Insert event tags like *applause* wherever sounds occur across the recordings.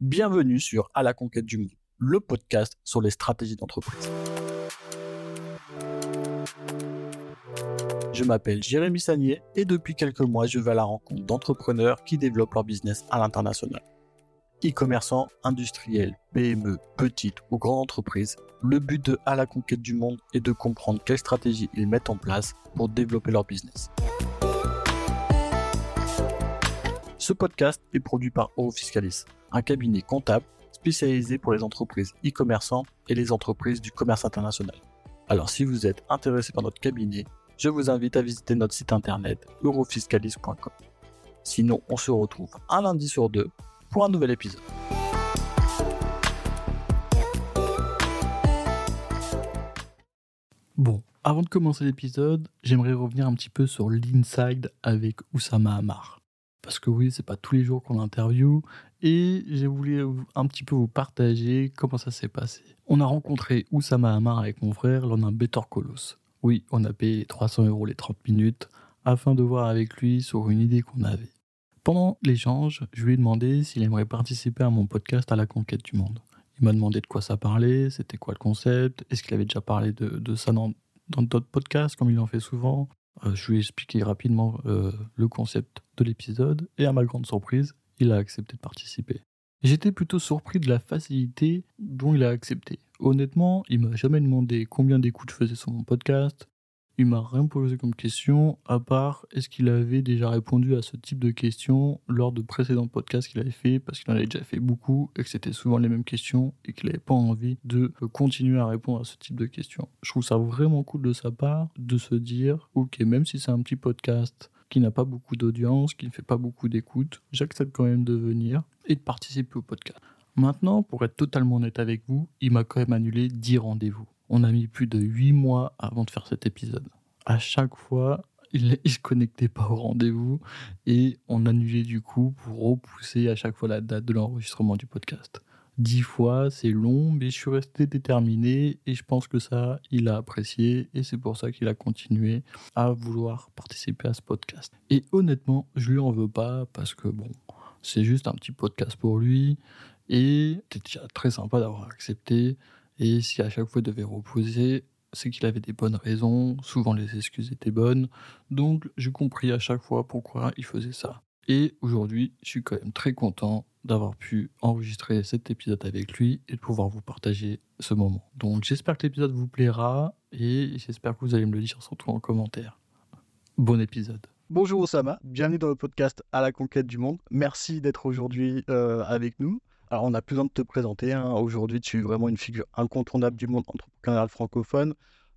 Bienvenue sur À la conquête du monde, le podcast sur les stratégies d'entreprise. Je m'appelle Jérémy Sagnier et depuis quelques mois, je vais à la rencontre d'entrepreneurs qui développent leur business à l'international. E-commerçants, industriels, PME, petites ou grandes entreprises, le but de À la conquête du monde est de comprendre quelles stratégies ils mettent en place pour développer leur business. Ce podcast est produit par Eurofiscalis, un cabinet comptable spécialisé pour les entreprises e-commerçants et les entreprises du commerce international. Alors si vous êtes intéressé par notre cabinet, je vous invite à visiter notre site internet eurofiscalis.com. Sinon, on se retrouve un lundi sur deux pour un nouvel épisode. Bon, avant de commencer l'épisode, j'aimerais revenir un petit peu sur l'inside avec Oussama Amar parce que oui, c'est pas tous les jours qu'on interview, et j'ai voulu un petit peu vous partager comment ça s'est passé. On a rencontré Oussama Hamar avec mon frère lors d'un Better Colos. Oui, on a payé 300 euros les 30 minutes afin de voir avec lui sur une idée qu'on avait. Pendant l'échange, je lui ai demandé s'il aimerait participer à mon podcast à la conquête du monde. Il m'a demandé de quoi ça parlait, c'était quoi le concept, est-ce qu'il avait déjà parlé de, ça dans d'autres podcasts comme il en fait souvent, euh, je lui ai expliqué rapidement euh, le concept de l'épisode et à ma grande surprise, il a accepté de participer. J'étais plutôt surpris de la facilité dont il a accepté. Honnêtement, il m'a jamais demandé combien d'écoutes je faisais sur mon podcast, il m'a rien posé comme question, à part est-ce qu'il avait déjà répondu à ce type de questions lors de précédents podcasts qu'il avait fait, parce qu'il en avait déjà fait beaucoup et que c'était souvent les mêmes questions et qu'il n'avait pas envie de continuer à répondre à ce type de questions. Je trouve ça vraiment cool de sa part de se dire, ok, même si c'est un petit podcast qui n'a pas beaucoup d'audience, qui ne fait pas beaucoup d'écoute, j'accepte quand même de venir et de participer au podcast. Maintenant, pour être totalement honnête avec vous, il m'a quand même annulé 10 rendez-vous. On a mis plus de 8 mois avant de faire cet épisode. À chaque fois, il ne se connectait pas au rendez-vous et on annulait du coup pour repousser à chaque fois la date de l'enregistrement du podcast. Dix fois, c'est long, mais je suis resté déterminé et je pense que ça, il a apprécié et c'est pour ça qu'il a continué à vouloir participer à ce podcast. Et honnêtement, je lui en veux pas parce que bon, c'est juste un petit podcast pour lui et c'était déjà très sympa d'avoir accepté. Et si à chaque fois il devait reposer, c'est qu'il avait des bonnes raisons, souvent les excuses étaient bonnes, donc j'ai compris à chaque fois pourquoi il faisait ça. Et aujourd'hui, je suis quand même très content d'avoir pu enregistrer cet épisode avec lui et de pouvoir vous partager ce moment. Donc j'espère que l'épisode vous plaira et j'espère que vous allez me le dire surtout en commentaire. Bon épisode. Bonjour Osama, bienvenue dans le podcast À la conquête du monde. Merci d'être aujourd'hui euh, avec nous. Alors, on n'a plus besoin de te présenter. Hein. Aujourd'hui, tu es vraiment une figure incontournable du monde entrepreneurial francophone.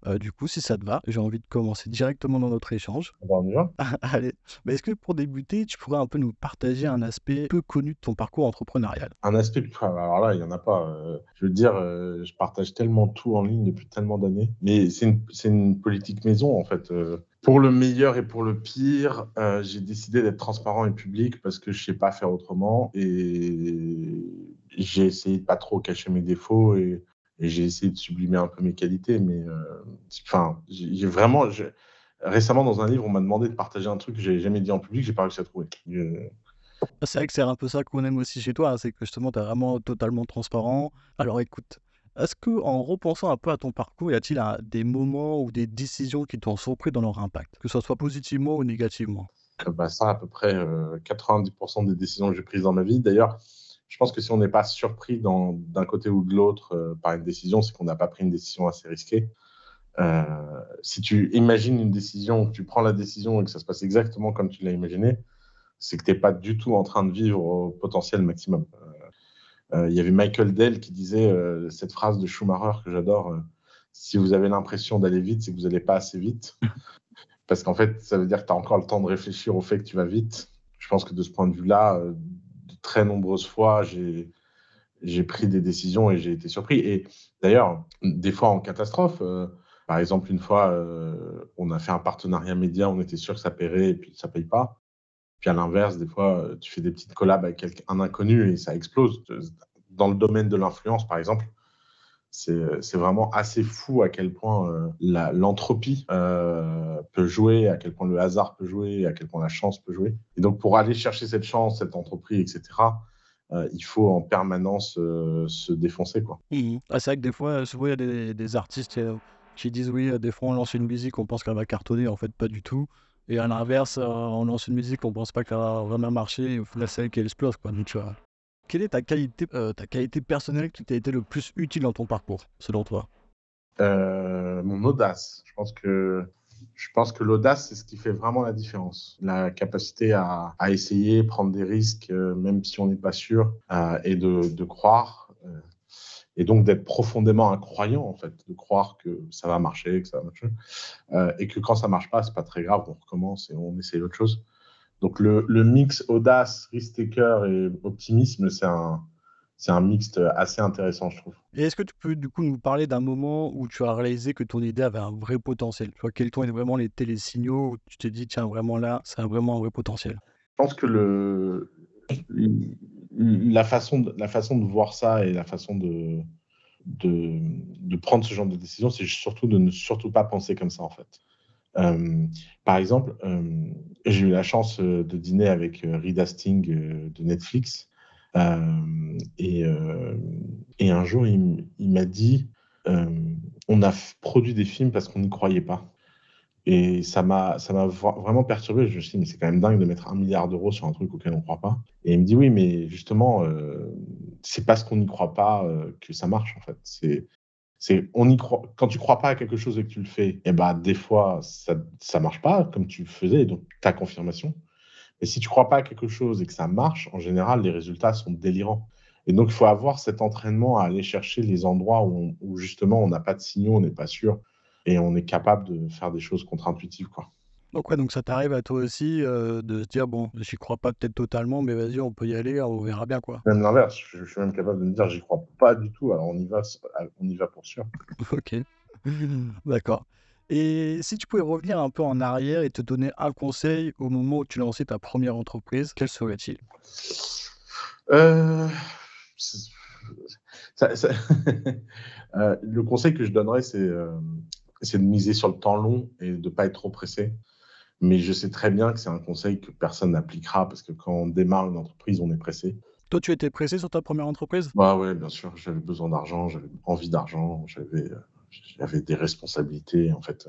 Euh, du coup, si ça te va, j'ai envie de commencer directement dans notre échange. On va *laughs* Allez. Mais est-ce que pour débuter, tu pourrais un peu nous partager un aspect peu connu de ton parcours entrepreneurial? Un aspect, alors là, il n'y en a pas. Euh, je veux dire, euh, je partage tellement tout en ligne depuis tellement d'années. Mais c'est une, une, politique maison, en fait. Pour le meilleur et pour le pire, j'ai décidé d'être transparent et public parce que je sais pas faire autrement et j'ai essayé de pas trop cacher mes défauts et, j'ai essayé de sublimer un peu mes qualités. Mais enfin, j'ai vraiment récemment dans un livre, on m'a demandé de partager un truc que j'ai jamais dit en public, j'ai pas réussi à trouver. C'est vrai que c'est un peu ça qu'on aime aussi chez toi, hein, c'est que justement tu es vraiment totalement transparent. Alors écoute, est-ce que, en repensant un peu à ton parcours, y a-t-il des moments ou des décisions qui t'ont surpris dans leur impact, que ce soit positivement ou négativement? Euh, bah Ça, à peu près 90% euh, des décisions que j'ai prises dans ma vie. D'ailleurs, je pense que si on n'est pas surpris d'un côté ou de l'autre euh, par une décision, c'est qu'on n'a pas pris une décision assez risquée. si tu imagines une décision, tu prends la décision et que ça se passe exactement comme tu l'as imaginé, c'est que tu n'es pas du tout en train de vivre au potentiel maximum. Il y avait Michael Dell qui disait euh, cette phrase de Schumacher que j'adore euh, si vous avez l'impression d'aller vite, c'est que vous n'allez pas assez vite. *laughs* Parce qu'en fait, ça veut dire que tu as encore le temps de réfléchir au fait que tu vas vite. Je pense que de ce point de vue-là, de très nombreuses fois, j'ai pris des décisions et j'ai été surpris. Et d'ailleurs, des fois en catastrophe, par exemple, une fois, on a fait un partenariat média, on était sûr que ça paierait et puis ça paye pas. Puis à l'inverse, des fois, euh, tu fais des petites collabs avec un inconnu et ça explose. Dans le domaine de l'influence, par exemple, c'est vraiment assez fou à quel point euh, l'entropie euh, peut jouer, à quel point le hasard peut jouer, à quel point la chance peut jouer. Et donc, pour aller chercher cette chance, cette entreprise, etc., il faut en permanence se défoncer. Mmh ah, c'est vrai que des fois, souvent, il y a des, des artistes qui disent oui, des fois on lance une musique, on pense qu'elle va cartonner, en fait, pas du tout. Et à l'inverse, on lance une musique, on pense pas qu'elle va vraiment marcher, la scène qui explose. Quoi. Tu vois. Quelle est ta qualité, ta qualité personnelle qui t'a été le plus utile dans ton parcours, selon toi? Mon audace. Je pense que je pense que l'audace, c'est ce qui fait vraiment la différence. La capacité à, essayer, prendre des risques, euh, même si on n'est pas sûr, euh, et de, croire. Euh, et donc d'être profondément incroyant, en fait, de croire que ça va marcher, que ça va marcher. et que quand ça marche pas, c'est pas très grave, on recommence et on essaye autre chose. Donc le, le mix audace, risk-taker et optimisme, c'est un, c'est un mixte assez intéressant, je trouve. Et est-ce que tu peux du coup nous parler d'un moment où tu as réalisé que ton idée avait un vrai potentiel? Tu vois, Quels étaient vraiment les télésignaux où tu t'es dit, tiens, vraiment là, c'est vraiment un vrai potentiel? Je pense que le, la, façon de, voir ça et la façon de, prendre ce genre de décision, c'est surtout de ne surtout pas penser comme ça, en fait. Euh, par exemple, euh, j'ai eu la chance de dîner avec Reed Hastings de Netflix euh, et, euh, un jour, il, m'a dit euh, on a produit des films parce qu'on n'y croyait pas. Et ça m'a, ça m'a vraiment perturbé. Je me suis dit, mais c'est quand même dingue de mettre un milliard d'euros sur un truc auquel on ne croit pas. Et il me dit, oui, mais justement, euh, c'est parce qu'on n'y croit pas que ça marche, en fait. C'est, c'est, on y croit, quand tu crois pas à quelque chose et que tu le fais, et eh ben, des fois, ça, ça marche pas comme tu faisais, donc ta confirmation. Et si tu crois pas à quelque chose et que ça marche, en général, les résultats sont délirants. Et donc, il faut avoir cet entraînement à aller chercher les endroits où, justement on n'a pas de signaux, on n'est pas sûr, et on est capable de faire des choses contre-intuitives. Quoi. Donc, ouais, donc ça t'arrive à toi aussi euh, de se dire, bon, j'y crois pas peut-être totalement, mais vas-y, on peut y aller, on verra bien. quoi. Même l'inverse, je, suis même capable de me dire, j'y crois pas du tout, alors on y va, on y va pour sûr. *laughs* ok, d'accord. Et si tu pouvais revenir un peu en arrière et te donner un conseil au moment où tu lançais ta première entreprise, quel serait-il? Euh, *laughs* euh, Le conseil que je donnerais, euh, c'est de miser sur le temps long et de ne pas être trop pressé. Mais je sais très bien que c'est un conseil que personne n'appliquera parce que quand on démarre une entreprise, on est pressé. Toi, tu étais pressé sur ta première entreprise? Bah, Oui, bien sûr. J'avais besoin d'argent, j'avais envie d'argent, j'avais j'avais des responsabilités. En fait,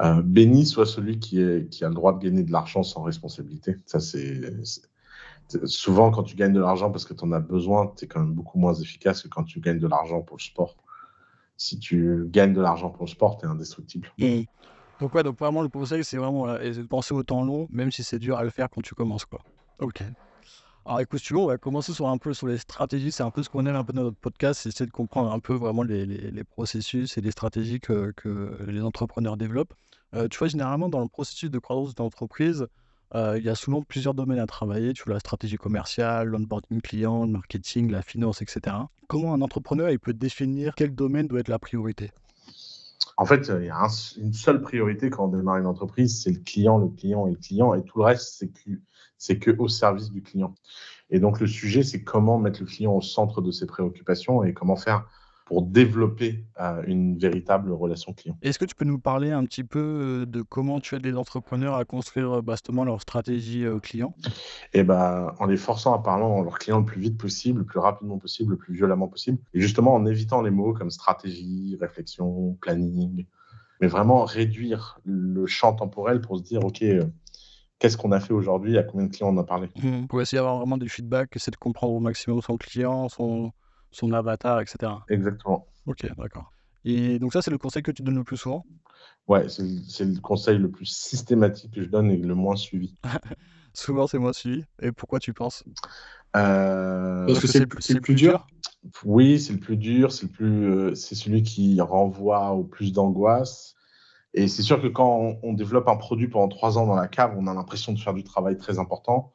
euh, béni soit celui qui, est, qui a le droit de gagner de l'argent sans responsabilité. Ça, c'est souvent quand tu gagnes de l'argent parce que tu en as besoin, tu es quand même beaucoup moins efficace que quand tu gagnes de l'argent pour le sport. Si tu gagnes de l'argent pour le sport, tu es indestructible. Mmh. Donc, ouais, donc vraiment, le conseil, c'est vraiment de penser au temps long, même si c'est dur à le faire quand tu commences. Quoi. Ok. Alors écoute, tu veux, on va commencer sur un peu sur les stratégies. C'est un peu ce qu'on aime un peu dans notre podcast, c'est essayer de comprendre un peu vraiment les, les, processus et les stratégies que, que les entrepreneurs développent. Euh, tu vois, généralement, dans le processus de croissance d'une entreprise, il y a souvent plusieurs domaines à travailler. Tu vois, la stratégie commerciale, l'onboarding client, le marketing, la finance, etc. Comment un entrepreneur il peut définir quel domaine doit être la priorité? En fait, il y a une seule priorité quand on démarre une entreprise, c'est le client, le client et le client, et tout le reste, c'est que que au service du client. Et donc le sujet, c'est comment mettre le client au centre de ses préoccupations et comment faire pour développer euh, une véritable relation client. Est-ce que tu peux nous parler un petit peu euh, de comment tu aides les entrepreneurs à construire bastement leur stratégie euh, client? Et eh ben, en les forçant à parler à leurs clients le plus vite possible, le plus rapidement possible, le plus violemment possible, et justement en évitant les mots comme stratégie, réflexion, planning, mais vraiment réduire le champ temporel pour se dire, OK, qu'est-ce qu'on a fait aujourd'hui, à combien de clients on a parlé? Mmh. Pour essayer d'avoir vraiment des feedbacks, essayer de comprendre au maximum son client, son, son avatar, etc. Exactement. Ok, d'accord. Et donc ça, c'est le conseil que tu donnes le plus souvent? Ouais, c'est le conseil le plus systématique que je donne et le moins suivi. *laughs* Souvent, c'est moins suivi. Et pourquoi tu penses? Euh, Parce que c'est le, plus dur, Oui, c'est le plus dur, c'est plus, euh, c'est celui qui renvoie au plus d'angoisse. Et c'est sûr que quand on, développe un produit pendant trois ans dans la cave, on a l'impression de faire du travail très important.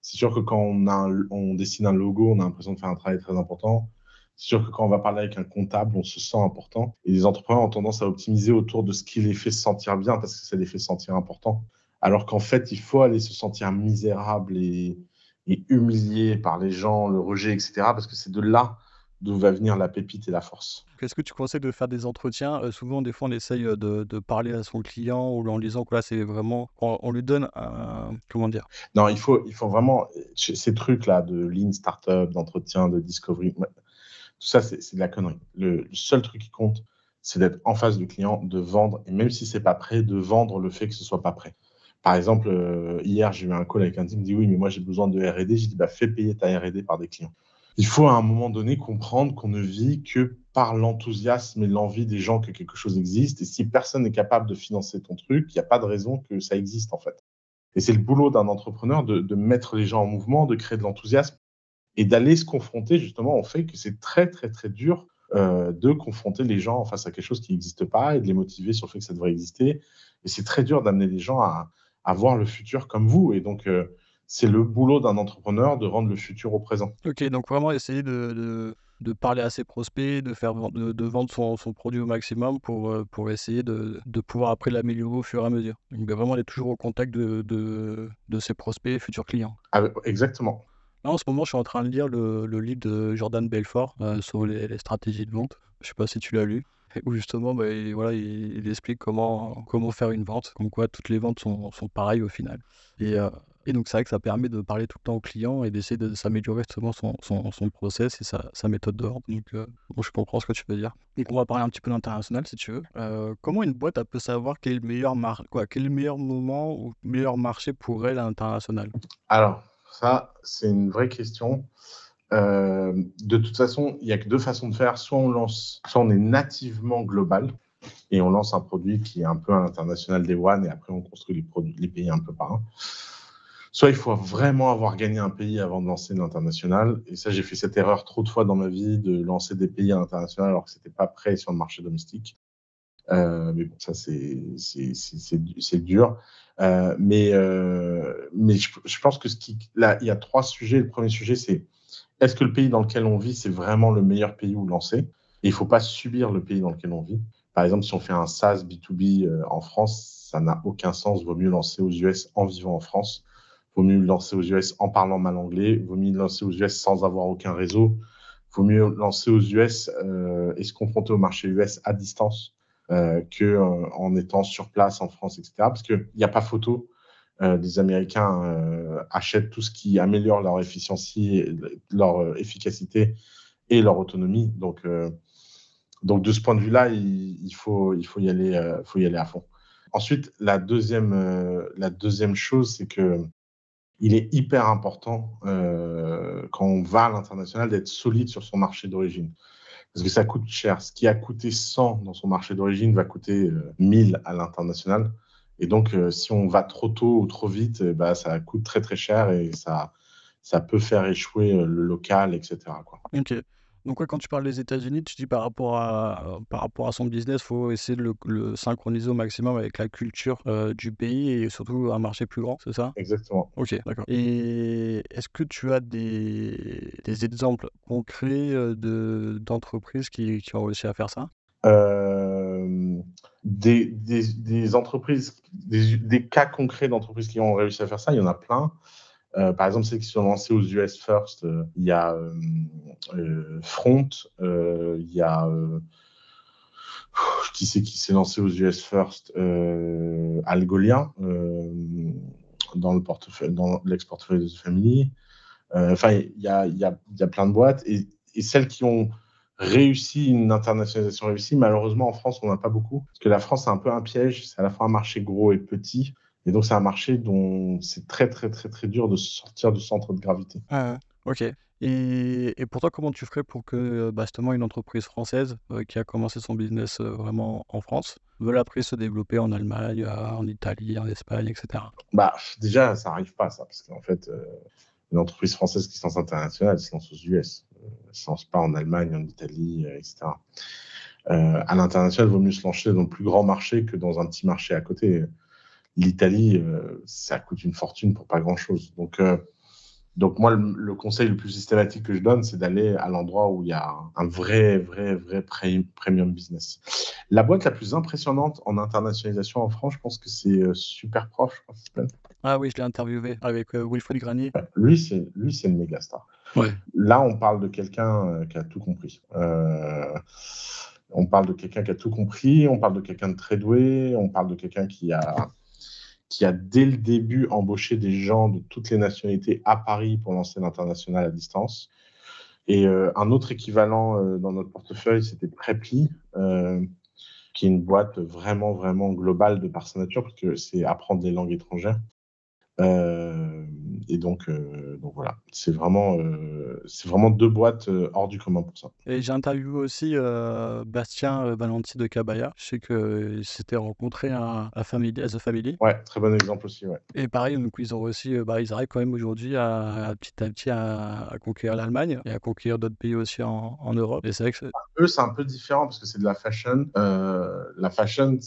C'est sûr que quand on, a on dessine un logo, on a l'impression de faire un travail très important. C'est sûr que quand on va parler avec un comptable, on se sent important. Et les entrepreneurs ont tendance à optimiser autour de ce qui les fait se sentir bien parce que ça les fait sentir important. Alors qu'en fait, il faut aller se sentir misérable et, et humilié par les gens, le rejet, etc. Parce que c'est de là d'où va venir la pépite et la force. Est-ce que tu conseilles de faire des entretiens? Euh, Souvent, des fois, on essaye euh, de, parler à son client ou en disant que là, c'est vraiment. On, lui donne un. Comment dire? Non, il faut, il faut vraiment. Ces trucs-là de lean startup, d'entretien, de discovery, tout ça, c'est de la connerie. Le, seul truc qui compte, c'est d'être en face du client, de vendre, et même si c'est pas prêt, de vendre le fait que ce soit pas prêt. Par exemple, euh, hier, j'ai eu un call avec un type qui me dit Oui, mais moi, j'ai besoin de RD. J'ai dit bah, Fais payer ta RD par des clients il faut à un moment donné comprendre qu'on ne vit que par l'enthousiasme et l'envie des gens que quelque chose existe. Et si personne n'est capable de financer ton truc, il n'y a pas de raison que ça existe en fait. Et c'est le boulot d'un entrepreneur de, mettre les gens en mouvement, de créer de l'enthousiasme et d'aller se confronter justement au fait que c'est très très très dur euh, de confronter les gens face à quelque chose qui n'existe pas et de les motiver sur le fait que ça devrait exister. Et c'est très dur d'amener les gens à, voir le futur comme vous. Et donc, euh, c'est le boulot d'un entrepreneur de rendre le futur au présent. Ok, donc vraiment essayer de, de, parler à ses prospects, de, faire, de, de vendre son, son, produit au maximum pour, euh, pour essayer de, pouvoir après l'améliorer au fur et à mesure. Donc ben, vraiment être toujours au contact de, de, ses prospects et futurs clients. Ah, exactement. En ce moment, je suis en train de lire le, livre de Jordan Belfort euh, sur les, stratégies de vente. Je ne sais pas si tu l'as lu où justement bah, il, voilà, il, explique comment, comment faire une vente, comme quoi toutes les ventes sont, sont pareilles au final. Et, euh, donc, c'est vrai que ça permet de parler tout le temps au client et d'essayer de s'améliorer justement son, son, son, process et sa, méthode de vente. Donc, euh, je comprends ce que tu veux dire. Donc, on va parler un petit peu d'international si tu veux. Comment une boîte peut savoir quel est le meilleur, mar quoi, quel est le meilleur moment ou le meilleur marché pour elle à l'international? Alors, ça, c'est une vraie question. Euh, de toute façon, il n'y a que deux façons de faire. Soit on lance, soit on est nativement global et on lance un produit qui est un peu à l'international des one et après on construit les, pays un peu par un soit il faut vraiment avoir gagné un pays avant de lancer l'international. Et ça, j'ai fait cette erreur trop de fois dans ma vie de lancer des pays à l'international alors que c'était pas prêt sur le marché domestique. Euh, mais bon, ça, c'est dur. Euh, mais euh, mais je, je, pense que ce qui, là, il y a trois sujets. Le premier sujet, c'est est-ce que le pays dans lequel on vit, c'est vraiment le meilleur pays où lancer? Et il ne faut pas subir le pays dans lequel on vit. Par exemple, si on fait un SaaS B2B en France, ça n'a aucun sens. Vaut mieux lancer aux US en vivant en France vaut mieux lancer aux US en parlant mal anglais, vaut mieux lancer aux US sans avoir aucun réseau, vaut mieux lancer aux US euh, et se confronter au marché US à distance euh, euh, en étant sur place en France, etc. Parce qu'il n'y a pas photo. Euh, des Américains euh, achètent tout ce qui améliore leur efficiency, leur efficacité et leur autonomie. Donc, donc de ce point de vue-là, il, faut, il faut y aller, faut y aller à fond. Ensuite, la deuxième, la deuxième chose, c'est que il est hyper important euh, quand on va à l'international d'être solide sur son marché d'origine. Parce que ça coûte cher. Ce qui a coûté 100 dans son marché d'origine va coûter 1000 euh, à l'international. Et donc, euh, si on va trop tôt ou trop vite, bah, ça coûte très très cher et ça, ça peut faire échouer le local, etc. Donc, quand tu parles des États-Unis, tu dis par rapport à, par rapport à son business, il faut essayer de le, synchroniser au maximum avec la culture euh, du pays et surtout un marché plus grand, c'est ça? Exactement. Ok, d'accord. Et est-ce que tu as des, des exemples concrets euh, de, d'entreprises qui, qui, ont réussi à faire ça? Euh, des, des, des, entreprises, des, des cas concrets d'entreprises qui ont réussi à faire ça, il y en a plein. Euh, par exemple, ceux qui sont lancés aux US First, euh, il y a euh, Front, il y a qui c'est qui s'est lancé aux US First Algolia dans le portefeuille, dans l'ex-portefeuille de The Family. Enfin, il y a, y, a, y a, plein de boîtes et, celles qui ont réussi une internationalisation réussie, malheureusement en France, on n'a pas beaucoup parce que la France c'est un peu un piège. C'est à la fois un marché gros et petit. Et donc, c'est un marché dont c'est très, très, très, très dur de sortir du centre de gravité. Ah, ok. Et, et pour toi, comment tu ferais pour que bah, justement une entreprise française euh, qui a commencé son business euh, vraiment en France veuille après se développer en Allemagne, euh, en Italie, en Espagne, etc. Bah, déjà, ça n'arrive pas, ça, parce qu'en fait, une entreprise française qui se lance internationale, elle se lance aux US. Elle ne se lance pas en Allemagne, en Italie, etc. à l'international, il vaut mieux se lancer dans le plus grand marché que dans un petit marché à côté l'Italie, euh, ça coûte une fortune pour pas grand-chose. Donc, euh, donc moi, le, conseil le plus systématique que je donne, c'est d'aller à l'endroit où il y a un vrai, vrai, vrai premium business. La boîte la plus impressionnante en internationalisation en France, je pense que c'est euh, Super Prof. Ah oui, je l'ai interviewé avec Wilfried Granier. Lui, c'est lui, c'est une méga star. Là, on parle de quelqu'un qui a tout compris. on parle de quelqu'un qui a tout compris, on parle de quelqu'un de très doué, on parle de quelqu'un qui a, qui a dès le début embauché des gens de toutes les nationalités à Paris pour lancer l'international à distance. Et euh, un autre équivalent euh, dans notre portefeuille, c'était Preply, euh, qui est une boîte vraiment, vraiment globale de par sa nature, parce que c'est apprendre des langues étrangères. Euh, et donc, euh, donc voilà, c'est vraiment, euh, c'est vraiment deux boîtes hors du commun pour ça. Et j'ai interviewé aussi Bastien Valenti de Cabaya. Je sais qu'il s'était rencontré à, à, Family, à The Family. Ouais, très bon exemple aussi. Ouais. Et pareil, donc ils ont aussi, bah, ils arrivent quand même aujourd'hui à, petit à petit à, conquérir l'Allemagne et à conquérir d'autres pays aussi en, en Europe. Et c'est vrai que eux, c'est un peu différent parce que c'est de la fashion. la fashion,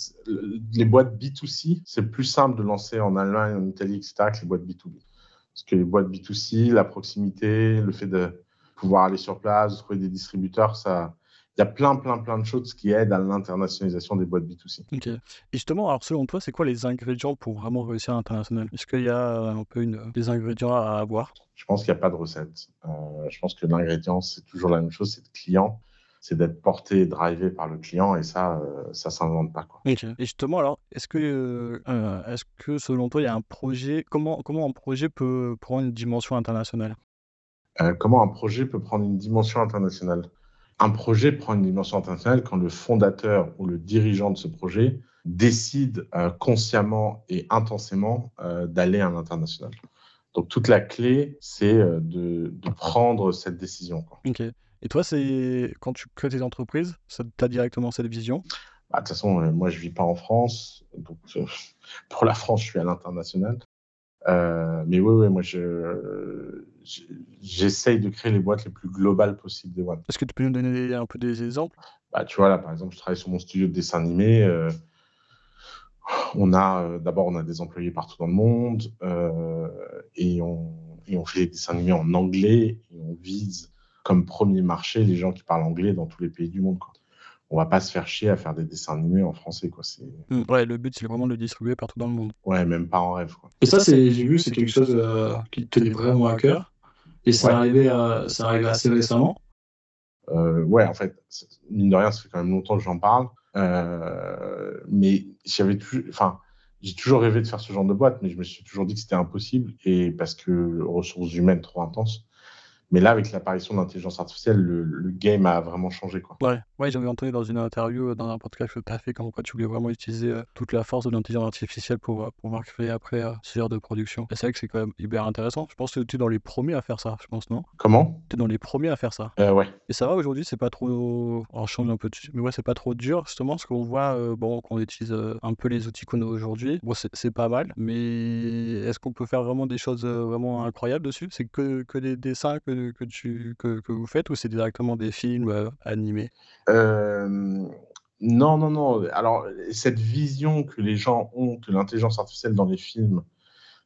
les boîtes B2C, c'est plus simple de lancer en Allemagne, en Italie, etc les boîtes B2B. Parce que les boîtes B2C, la proximité, le fait de pouvoir aller sur place, trouver des distributeurs, ça, il y a plein, plein, plein de choses qui aident à l'internationalisation des boîtes B2C. Ok. Et justement, alors selon toi, c'est quoi les ingrédients pour vraiment réussir à l'international? Est-ce qu'il y a un peu une, des ingrédients à avoir? Je pense qu'il n'y a pas de recette. Euh, je pense que l'ingrédient, c'est toujours la même chose, c'est le client c'est d'être porté drivé par le client et ça, euh, ça s'invente pas. Quoi. Et justement, alors, est-ce que, euh, euh, est-ce que selon toi, il y a un projet, comment, comment un projet peut prendre une dimension internationale? Comment un projet peut prendre une dimension internationale? Un projet prend une dimension internationale quand le fondateur ou le dirigeant de ce projet décide consciemment et intensément d'aller à l'international. Donc toute la clé, c'est de, de, prendre cette décision. Quoi. Et toi, c'est quand tu crées tes entreprises, tu as directement cette vision? Bah, De toute façon, euh, moi, je ne vis pas en France. Donc, euh, *laughs* pour la France, je suis à l'international. Euh, mais oui, oui, moi, j'essaye de créer les boîtes les plus globales possibles des boîtes. Est-ce que tu peux nous donner un peu des exemples? Bah, Tu vois, là, par exemple, je travaille sur mon studio de dessin animé. on a, d'abord, on a des employés partout dans le monde et, on, et on fait des dessins animés en anglais et on vise comme premier marché les gens qui parlent anglais dans tous les pays du monde. Quoi. On va pas se faire chier à faire des dessins animés en français. Quoi. Mmh, ouais, le but, c'est vraiment de le distribuer partout dans le monde. Ouais, même pas en rêve. Quoi. Et ça, c'est, j'ai vu, c'est quelque chose euh, qui te tenait vraiment à cœur. Et ça, arrivait, ça arrivait assez récemment. Euh, ouais, en fait, mine de rien, ça fait quand même longtemps que j'en parle. Euh, mais j'avais toujours, enfin, j'ai toujours rêvé de faire ce genre de boîte, mais je me suis toujours dit que c'était impossible et parce que ressources humaines trop intenses. Mais là, avec l'apparition de l'intelligence artificielle, le, game a vraiment changé. Quoi. Ouais, ouais j'avais entendu dans une interview, euh, dans un podcast que tu as fait, comme quoi tu voulais vraiment utiliser euh, toute la force de l'intelligence artificielle pour euh, pouvoir créer après ce genre de production. Et c'est vrai que c'est quand même hyper intéressant. Je pense que tu es dans les premiers à faire ça, je pense, non? Comment? Tu es dans les premiers à faire ça. ouais. Et ça va aujourd'hui, c'est pas trop. On change un peu, mais ouais, c'est pas trop dur, justement, parce qu'on voit, bon, qu'on utilise un peu les outils qu'on a aujourd'hui. Bon, c'est pas mal, mais est-ce qu'on peut faire vraiment des choses vraiment incroyables dessus? C'est que, que des dessins, que que, tu, que, que vous faites ou c'est directement des films euh, animés? Non, non, non. Alors, cette vision que les gens ont que l'intelligence artificielle dans les films,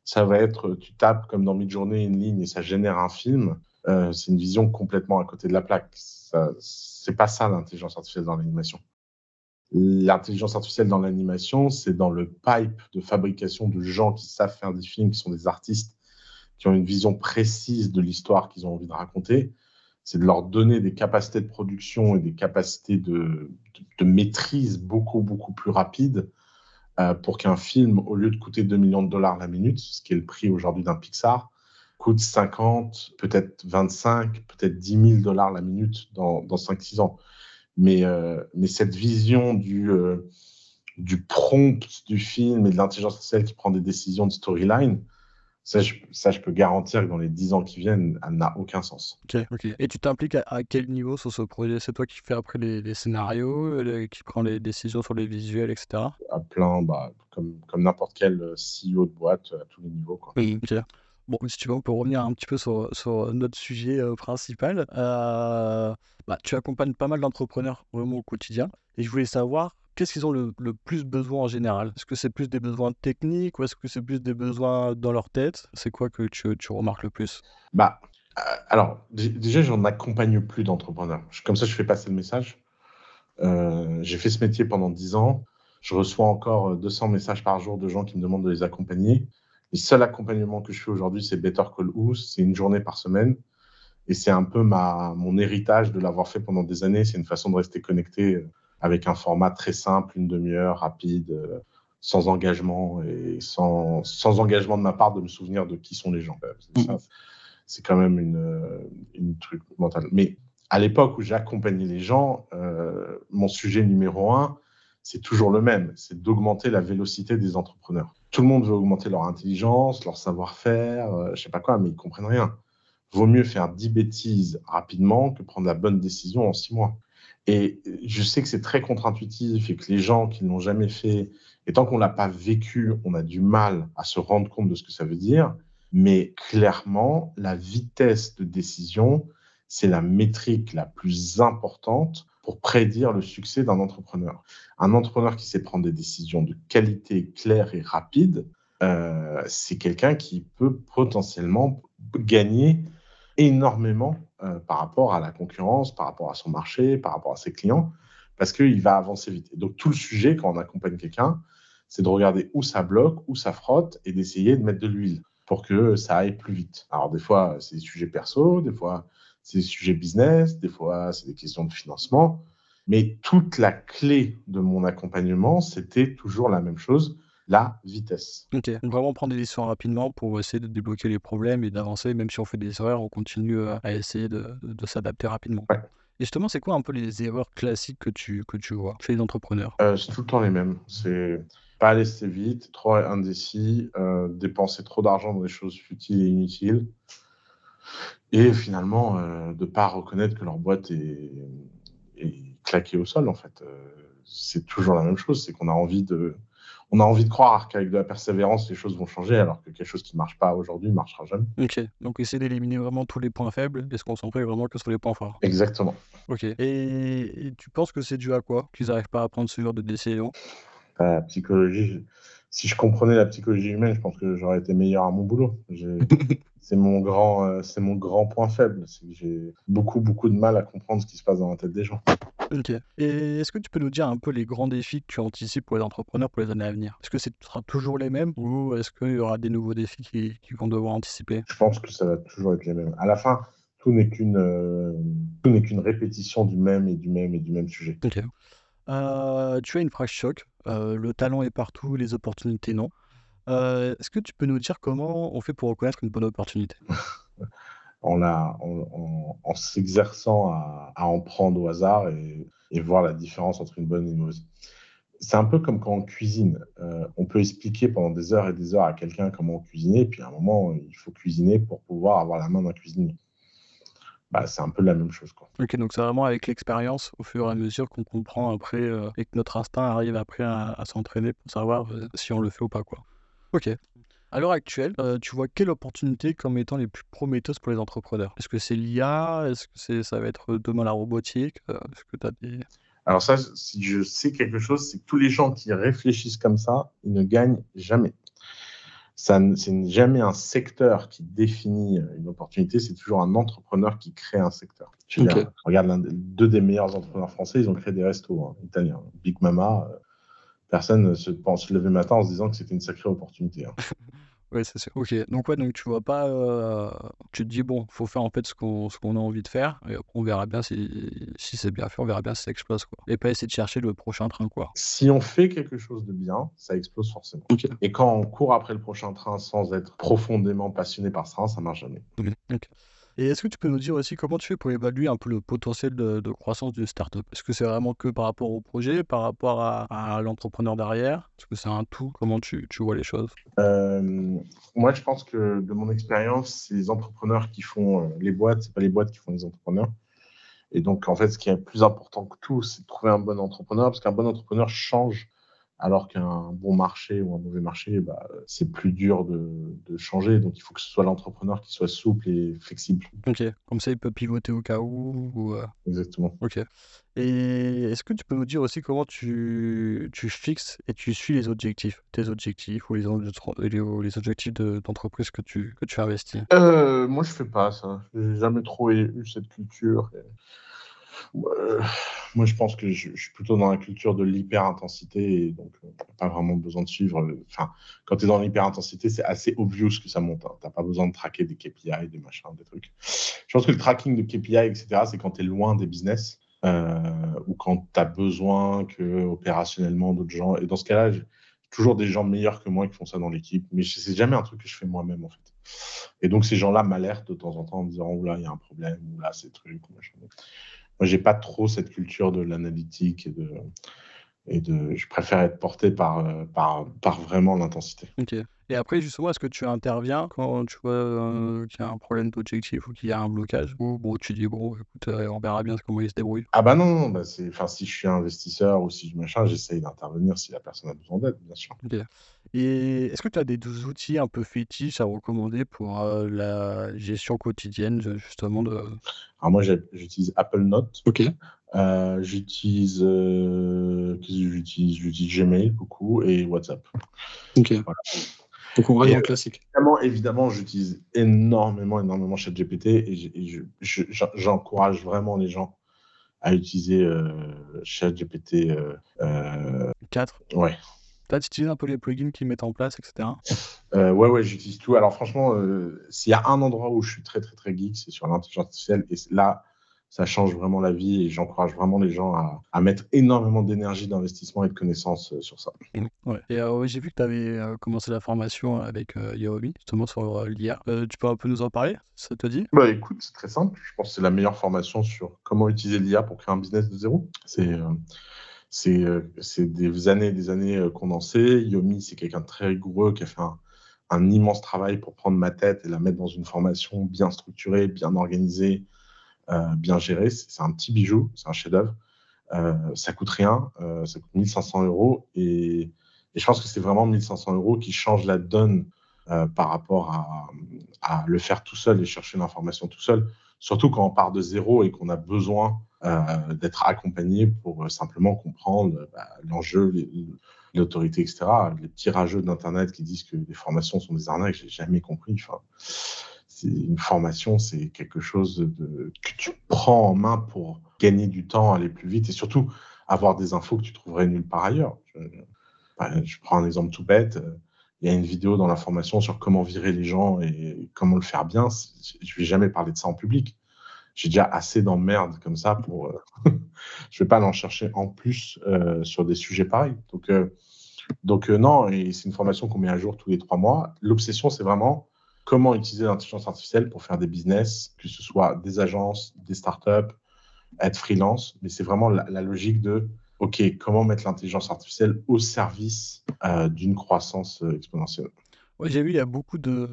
ça va être, tu tapes comme dans Midjourney une ligne et ça génère un film, euh, c'est une vision complètement à côté de la plaque. C'est pas ça l'intelligence artificielle dans l'animation. L'intelligence artificielle dans l'animation, c'est dans le pipe de fabrication de gens qui savent faire des films, qui sont des artistes qui ont une vision précise de l'histoire qu'ils ont envie de raconter, c'est de leur donner des capacités de production et des capacités de, maîtrise beaucoup, beaucoup plus rapides euh, pour qu'un film, au lieu de coûter 2 millions de dollars la minute, ce qui est le prix aujourd'hui d'un Pixar, coûte 50, peut-être 25, peut-être 10 000 dollars la minute dans, dans 5-6 ans. Mais, euh, mais cette vision du, euh, du prompt du film et de l'intelligence artificielle qui prend des décisions de storyline, ça je, peux garantir que dans les 10 ans qui viennent, elle n'a aucun sens. Ok, ok. Et tu t'impliques à, quel niveau sur ce projet? C'est toi qui fais après les, scénarios, qui prend les décisions sur les visuels, etc. À plein, bah, comme, comme n'importe quel euh, CEO de boîte, à tous les niveaux. Quoi. Oui, ok. Bon, si tu veux, on peut revenir un petit peu sur, sur notre sujet euh, principal. Euh, bah, tu accompagnes pas mal d'entrepreneurs vraiment au quotidien. Et je voulais savoir qu'est-ce qu'ils ont le, plus besoin en général? Est-ce que c'est plus des besoins techniques ou est-ce que c'est plus des besoins dans leur tête? C'est quoi que tu, remarques le plus? Bah, euh, alors, déjà, j'en accompagne plus d'entrepreneurs. Comme ça, je fais passer le message. Euh, j'ai fait ce métier pendant 10 ans. Je reçois encore 200 messages par jour de gens qui me demandent de les accompagner. Le seul accompagnement que je fais aujourd'hui, c'est Better Call Who. C'est une journée par semaine. Et c'est un peu ma, mon héritage de l'avoir fait pendant des années. C'est une façon de rester connecté euh, avec un format très simple, une demi-heure, rapide, euh, sans engagement et sans, sans engagement de ma part de me souvenir de qui sont les gens. Mm. C'est quand même une, une truc mental. Mais à l'époque où j'accompagnais les gens, euh, mon sujet numéro un, c'est toujours le même, c'est d'augmenter la vélocité des entrepreneurs. Tout le monde veut augmenter leur intelligence, leur savoir-faire, euh, je sais pas quoi, mais ils comprennent rien. Vaut mieux faire 10 bêtises rapidement que prendre la bonne décision en 6 mois. Et je sais que c'est très contre-intuitif et que les gens qui ne l'ont jamais fait, et tant qu'on ne l'a pas vécu, on a du mal à se rendre compte de ce que ça veut dire. Mais clairement, la vitesse de décision, c'est la métrique la plus importante pour prédire le succès d'un entrepreneur. Un entrepreneur qui sait prendre des décisions de qualité claire et rapide, euh, c'est quelqu'un qui peut potentiellement gagner énormément euh, par rapport à la concurrence, par rapport à son marché, par rapport à ses clients, parce qu'il va avancer vite. donc tout le sujet, quand on accompagne quelqu'un, c'est de regarder où ça bloque, où ça frotte, et d'essayer de mettre de l'huile pour que ça aille plus vite. Alors des fois, c'est des sujets perso, des fois, c'est des sujets business, des fois, c'est des questions de financement. Mais toute la clé de mon accompagnement, c'était toujours la même chose, la vitesse. Ok, vraiment prendre des décisions rapidement pour essayer de débloquer les problèmes et d'avancer, même si on fait des erreurs, on continue euh, à essayer de, s'adapter rapidement. Et justement, c'est quoi un peu les erreurs classiques que tu, que tu vois chez les entrepreneurs? Euh, C'est tout le temps les mêmes. C'est pas aller assez vite, trop indécis, euh, dépenser trop d'argent dans des choses futiles et inutiles, et finalement euh, de ne pas reconnaître que leur boîte est, claquée au sol en fait. C'est toujours la même chose, c'est qu'on a envie de, on a envie de croire qu'avec de la persévérance les choses vont changer, alors que quelque chose qui ne marche pas aujourd'hui ne marchera jamais. Ok, donc essayer d'éliminer vraiment tous les points faibles et se concentrer vraiment que sur les points forts. Exactement. Ok. Et, tu penses que c'est dû à quoi qu'ils n'arrivent pas à prendre ce genre de décision? La psychologie. Si je comprenais la psychologie humaine, je pense que j'aurais été meilleur à mon boulot. *laughs* c'est mon grand, euh, c'est mon grand point faible. j'ai beaucoup, beaucoup de mal à comprendre ce qui se passe dans la tête des gens. Ok. Et est-ce que tu peux nous dire un peu les grands défis que tu anticipes pour les entrepreneurs pour les années à venir? Est-ce que ce sera toujours les mêmes ou est-ce qu'il y aura des nouveaux défis qui, vont devoir anticiper? Je pense que ça va toujours être les mêmes. À la fin, tout n'est qu'une, euh, tout n'est qu'une répétition du même et du même et du même sujet. Ok. Euh, tu as une phrase choc. le talent est partout, les opportunités non. Euh, est-ce que tu peux nous dire comment on fait pour reconnaître une bonne opportunité? *laughs* En en s'exerçant à en prendre au hasard et voir la différence entre une bonne et une mauvaise. C'est un peu comme quand on cuisine, euh, on peut expliquer pendant des heures et des heures à quelqu'un comment cuisiner, puis à un moment, il faut cuisiner pour pouvoir avoir la main d'un cuisinier. Bah, c'est un peu la même chose, quoi. OK, donc c'est vraiment avec l'expérience, au fur et à mesure qu'on comprend après, euh, et que notre instinct arrive après à s'entraîner pour savoir, si on le fait ou pas, quoi. Ok. À l'heure actuelle, euh, tu vois quelle opportunité comme étant les plus prometteuses pour les entrepreneurs? Est-ce que c'est l'IA Est-ce que c'est, ça va être demain la robotique? Euh, Est-ce que tu as des... Alors ça, si je sais quelque chose, c'est que tous les gens qui réfléchissent comme ça, ils ne gagnent jamais. Ça, c'est jamais un secteur qui définit une opportunité, c'est toujours un entrepreneur qui crée un secteur. regarde l'un des, deux des meilleurs entrepreneurs français, ils ont créé des restos hein, italiens. Big Mama, euh, personne ne se pense lever le matin en se disant que c'était une sacrée opportunité. Hein. *laughs* oui, c'est sûr. Ok, donc ouais, donc tu vois pas, euh, tu te dis bon, faut faire en fait ce qu'on ce qu'on a envie de faire, et après on verra bien si, si c'est bien fait, on verra bien si ça explose quoi. Et pas essayer de chercher le prochain train quoi. Si on fait quelque chose de bien, ça explose forcément. Et quand on court après le prochain train sans être profondément passionné par ce train, ça marche jamais. Ok. Et est-ce que tu peux nous dire aussi comment tu fais pour évaluer un peu le potentiel de, croissance d'une startup? Est-ce que c'est vraiment que par rapport au projet, par rapport à, l'entrepreneur derrière? Est-ce que c'est un tout? Comment tu, vois les choses? Euh, Moi, je pense que de mon expérience, c'est les entrepreneurs qui font euh, les boîtes, c'est pas les boîtes qui font les entrepreneurs. Et donc, en fait, ce qui est plus important que tout, c'est de trouver un bon entrepreneur, parce qu'un bon entrepreneur change alors qu'un bon marché ou un mauvais marché, bah, c'est plus dur de, changer. Donc, il faut que ce soit l'entrepreneur qui soit souple et flexible. Ok, comme ça, il peut pivoter au cas où. Euh, Exactement. Ok. Et est-ce que tu peux nous dire aussi comment tu, fixes et tu suis les objectifs, tes objectifs ou les, les objectifs d'entreprise que, tu, que tu investis? Euh, Moi, je fais pas ça. J'ai jamais trop eu cette culture. Moi, je pense que je, suis plutôt dans la culture de l'hyper-intensité et donc euh, pas vraiment besoin de suivre. Euh, enfin, quand tu es dans l'hyper-intensité, c'est assez obvious que ça monte. Hein. Tu n'as pas besoin de traquer des KPI, des machins, des trucs. Je pense que le tracking de KPI, etc., c'est quand tu es loin des business euh, ou quand tu as besoin que opérationnellement d'autres gens. Et dans ce cas-là, j'ai toujours des gens meilleurs que moi qui font ça dans l'équipe, mais c'est jamais un truc que je fais moi-même en fait. Et donc ces gens-là m'alertent de temps en temps en me disant, là, il y a un problème, ou là, c'est truc, machin. Moi, j'ai pas trop cette culture de l'analytique et de, et de, je préfère être porté par, euh, par, par vraiment l'intensité. Et après, justement, est-ce que tu interviens quand tu vois euh, qu'il y a un problème d'objectif ou qu'il y a un blocage Ou bon, tu dis, bon, écoute, euh, on verra bien comment il se débrouille Ah bah non, non bah enfin, si je suis investisseur ou si je machin, j'essaye d'intervenir si la personne a besoin d'aide, bien sûr. Et est-ce que tu as des outils un peu fétiches à recommander pour la gestion quotidienne, justement de... Alors moi, j'utilise Apple Note. Ok. Euh, j'utilise, euh, j'utilise, j'utilise Gmail beaucoup et WhatsApp. Ok. Donc on reste dans le classique. Évidemment, évidemment j'utilise énormément, énormément ChatGPT et j'encourage vraiment les gens à utiliser euh, ChatGPT euh, 4. Euh, ouais. Tu utilises un peu les plugins qu'ils mettent en place, etc. Euh, ouais, ouais, j'utilise tout. Alors franchement, s'il y a un endroit où je suis très, très, très geek, c'est sur l'intelligence artificielle. Et là, ça change vraiment la vie et j'encourage vraiment les gens à, mettre énormément d'énergie, d'investissement et de connaissances euh, sur ça. Ouais. Et euh, j'ai vu que tu avais euh, commencé la formation avec Yaomi, justement sur l'IA. tu peux un peu nous en parler Ça te dit? Bah écoute, c'est très simple. Je pense que c'est la meilleure formation sur comment utiliser l'IA pour créer un business de zéro. C'est c'est des années et des années qu'on en sait. Yomi, c'est quelqu'un de très rigoureux qui a fait un, un, immense travail pour prendre ma tête et la mettre dans une formation bien structurée, bien organisée, euh, bien géré. C'est un petit bijou, c'est un chef-d'œuvre. Euh, ça coûte rien, euh, ça coûte 1500 euros et, je pense que c'est vraiment 1500 euros qui change la donne par rapport à, le faire tout seul et chercher l'information tout seul. Surtout quand on part de zéro et qu'on a besoin d'être accompagné pour simplement comprendre bah, l'enjeu, l'autorité, etc. Les petits rageux d'Internet qui disent que les formations sont des arnaques, j'ai jamais compris. Enfin, une formation, c'est quelque chose que tu prends en main pour gagner du temps, aller plus vite et surtout avoir des infos que tu trouverais nulle part ailleurs. Je, bah, prends un exemple tout bête. Il y a une vidéo dans la formation sur comment virer les gens et comment le faire bien. Je vais jamais parler de ça en public. J'ai déjà assez d'emmerdes comme ça pour. Euh, *laughs* je vais pas en chercher en plus euh, sur des sujets pareils. Donc, euh, donc non, et c'est une formation qu'on met à jour tous les trois mois. L'obsession, c'est vraiment comment utiliser l'intelligence artificielle pour faire des business, que ce soit des agences, des startups, être freelance. Mais c'est vraiment la, logique de, OK, comment mettre l'intelligence artificielle au service euh, d'une croissance euh, exponentielle. J'ai vu, il y a beaucoup de,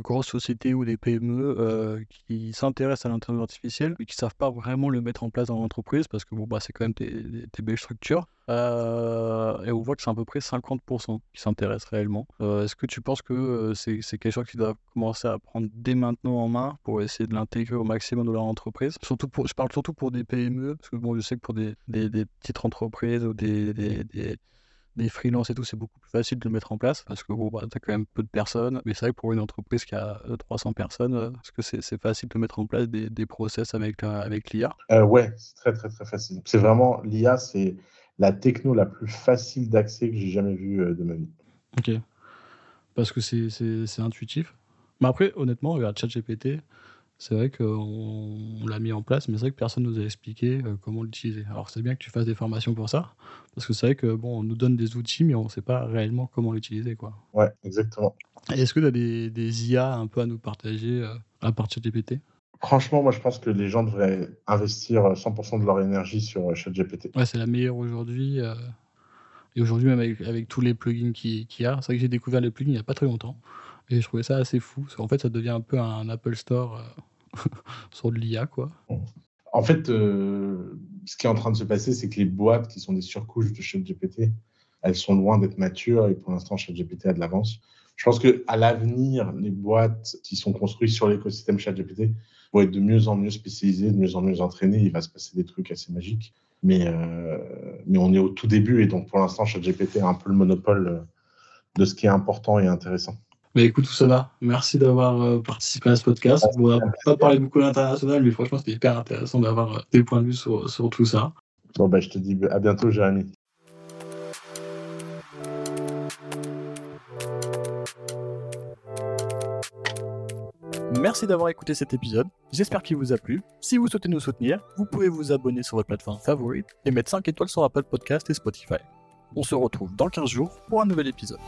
grosses sociétés ou des PME euh, qui s'intéressent à l'intelligence artificielle, mais qui ne savent pas vraiment le mettre en place dans l'entreprise parce que bon, bah, c'est quand même des, belles structures. Euh, et on voit que c'est à peu près 50% qui s'intéressent réellement. Euh, est-ce que tu penses que c'est, quelque chose qui doit commencer à prendre dès maintenant en main pour essayer de l'intégrer au maximum dans leur entreprise? Surtout pour, Je parle surtout pour des PME, parce que bon, je sais que pour des, petites entreprises ou des des freelances et tout, c'est beaucoup plus facile de le mettre en place parce que bon, bah, tu as quand même peu de personnes. Mais c'est vrai que pour une entreprise qui a 300 euh, personnes, euh, est-ce que c'est facile de mettre en place des, des process avec, avec l'IA euh, Ouais, c'est très très très facile. C'est vraiment l'IA, c'est la techno la plus facile d'accès que j'ai jamais vue de ma vie. Ok. Parce que c'est intuitif. Mais après, honnêtement, regarde ChatGPT, c'est vrai qu'on l'a mis en place, mais c'est vrai que personne ne nous a expliqué euh, comment l'utiliser. Alors c'est bien que tu fasses des formations pour ça, parce que c'est vrai que bon, on nous donne des outils, mais on ne sait pas réellement comment l'utiliser, quoi. Ouais, exactement. Est-ce que tu as des, des, IA un peu à nous partager euh, à partir de GPT Franchement, moi je pense que les gens devraient investir 100% de leur énergie sur ChatGPT. Ouais, c'est la meilleure aujourd'hui. Euh, et aujourd'hui, même avec, avec, tous les plugins qu'il qui y a, c'est vrai que j'ai découvert les plugins il n'y a pas très longtemps. Et je trouvais ça assez fou. En fait, ça devient un peu un Apple Store *laughs* sur de l'IA, quoi. En fait, euh, ce qui est en train de se passer, c'est que les boîtes qui sont des surcouches de ChatGPT, elles sont loin d'être matures et pour l'instant, ChatGPT a de l'avance. Je pense qu'à l'avenir, les boîtes qui sont construites sur l'écosystème ChatGPT vont être de mieux en mieux spécialisées, de mieux en mieux entraînées. Il va se passer des trucs assez magiques. Mais, euh, mais on est au tout début et donc pour l'instant, ChatGPT a un peu le monopole de ce qui est important et intéressant. Bah écoute, tout ça va. Merci d'avoir euh, participé à ce podcast. On va pas parler beaucoup de l'international, mais franchement, c'était hyper intéressant d'avoir euh, des points de vue sur, sur tout ça. Bon, bah, je te dis à bientôt, Jérémy. Merci d'avoir écouté cet épisode. J'espère qu'il vous a plu. Si vous souhaitez nous soutenir, vous pouvez vous abonner sur votre plateforme favorite et mettre 5 étoiles sur Apple Podcast et Spotify. On se retrouve dans 15 jours pour un nouvel épisode.